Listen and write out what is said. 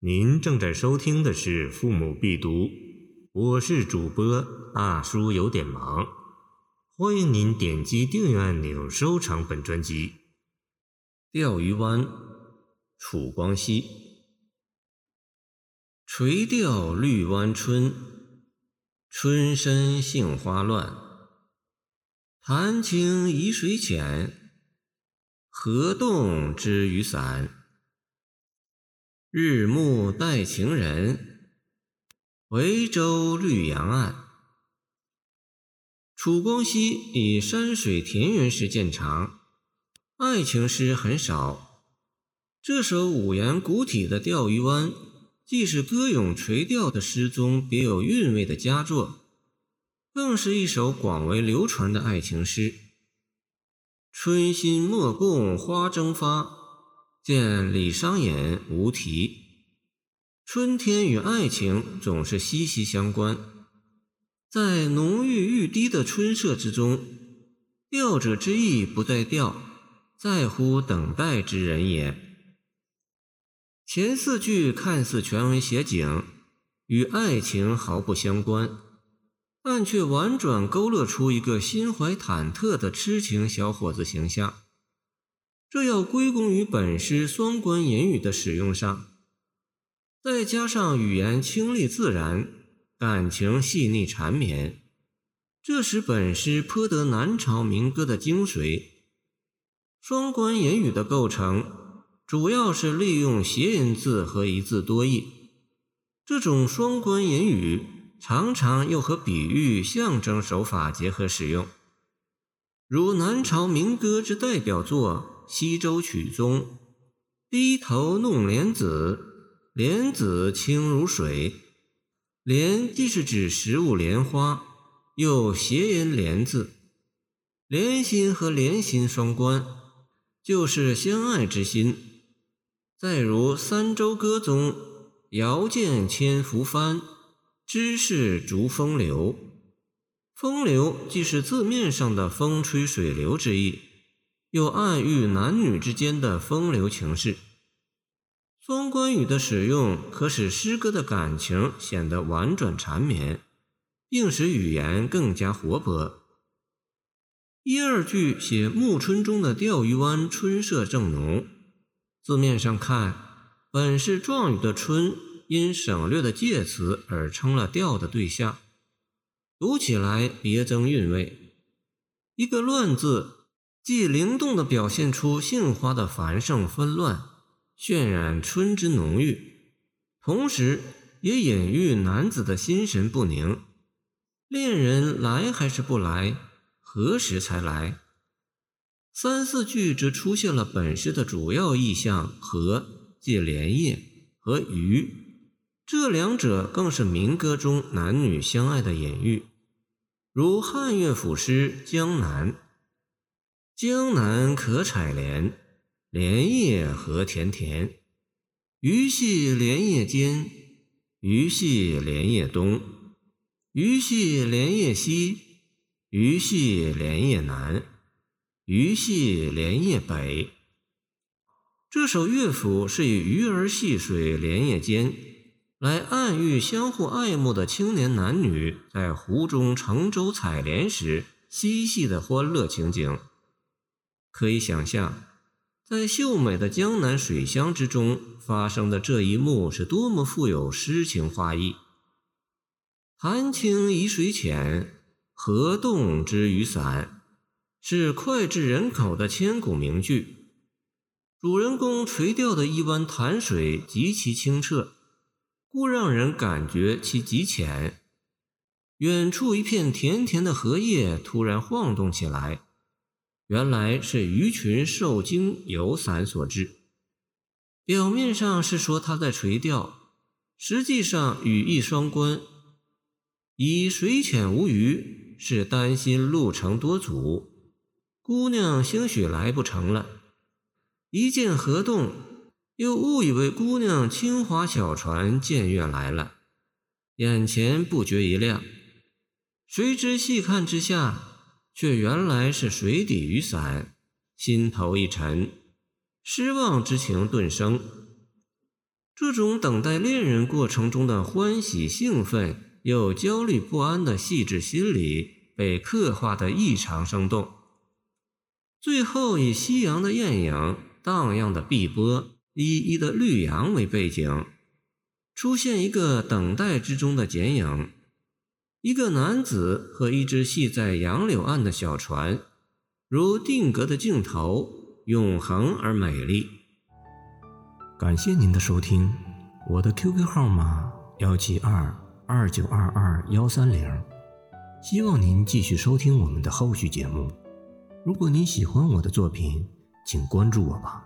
您正在收听的是《父母必读》，我是主播大叔，有点忙。欢迎您点击订阅按钮，收藏本专辑。钓鱼湾，楚光熙。垂钓绿湾春，春深杏花乱。潭清沂水浅，河动知鱼散。日暮待情人，维州绿杨岸。楚光熙以山水田园诗见长，爱情诗很少。这首五言古体的《钓鱼湾》，既是歌咏垂钓的诗中别有韵味的佳作，更是一首广为流传的爱情诗。春心莫共花争发。见李商隐无题。春天与爱情总是息息相关，在浓郁欲滴的春色之中，钓者之意不在钓，在乎等待之人也。前四句看似全文写景，与爱情毫不相关，但却婉转勾勒出一个心怀忐忑的痴情小伙子形象。这要归功于本诗双关言语的使用上，再加上语言清丽自然，感情细腻缠绵，这使本诗颇得南朝民歌的精髓。双关言语的构成，主要是利用谐音字和一字多义。这种双关言语常常又和比喻、象征手法结合使用，如南朝民歌之代表作。西洲曲中，低头弄莲子，莲子清如水。莲既是指食物莲花，又谐音莲字，莲心和莲心双关，就是相爱之心。再如《三洲歌》中，遥见千浮帆，知是逐风流。风流既是字面上的风吹水流之意。又暗喻男女之间的风流情事，双关语的使用可使诗歌的感情显得婉转缠绵，并使语言更加活泼。一二句写暮春中的钓鱼湾，春色正浓。字面上看，本是状语的“春”因省略的介词而成了钓的对象，读起来别增韵味。一个“乱”字。既灵动地表现出杏花的繁盛纷乱，渲染春之浓郁，同时也隐喻男子的心神不宁。恋人来还是不来？何时才来？三四句则出现了本诗的主要意象“和”，即莲叶和鱼，这两者更是民歌中男女相爱的隐喻，如汉乐府诗《江南》。江南可采莲，莲叶何田田。鱼戏莲叶间，鱼戏莲叶东。鱼戏莲叶西，鱼戏莲叶南。鱼戏莲叶北。这首乐府是以鱼儿戏水莲叶间，来暗喻相互爱慕的青年男女在湖中乘舟采莲时嬉戏的欢乐情景。可以想象，在秀美的江南水乡之中发生的这一幕是多么富有诗情画意。潭清沂水浅，河动知鱼散，是脍炙人口的千古名句。主人公垂钓的一湾潭水极其清澈，故让人感觉其极浅。远处一片甜甜的荷叶突然晃动起来。原来是鱼群受惊游散所致。表面上是说他在垂钓，实际上语意双关。以水浅无鱼，是担心路程多阻，姑娘兴许来不成了。一见河动，又误以为姑娘轻划小船见月来了，眼前不觉一亮。谁知细看之下。却原来是水底雨伞，心头一沉，失望之情顿生。这种等待恋人过程中的欢喜、兴奋又焦虑不安的细致心理被刻画得异常生动。最后，以夕阳的艳影、荡漾的碧波、依依的绿杨为背景，出现一个等待之中的剪影：一个男子和一只系在杨柳岸的小船，如定格的镜头，永恒而美丽。感谢您的收听，我的 QQ 号码幺七二二九二二幺三零，希望您继续收听我们的后续节目。如果您喜欢我的作品，请关注我吧。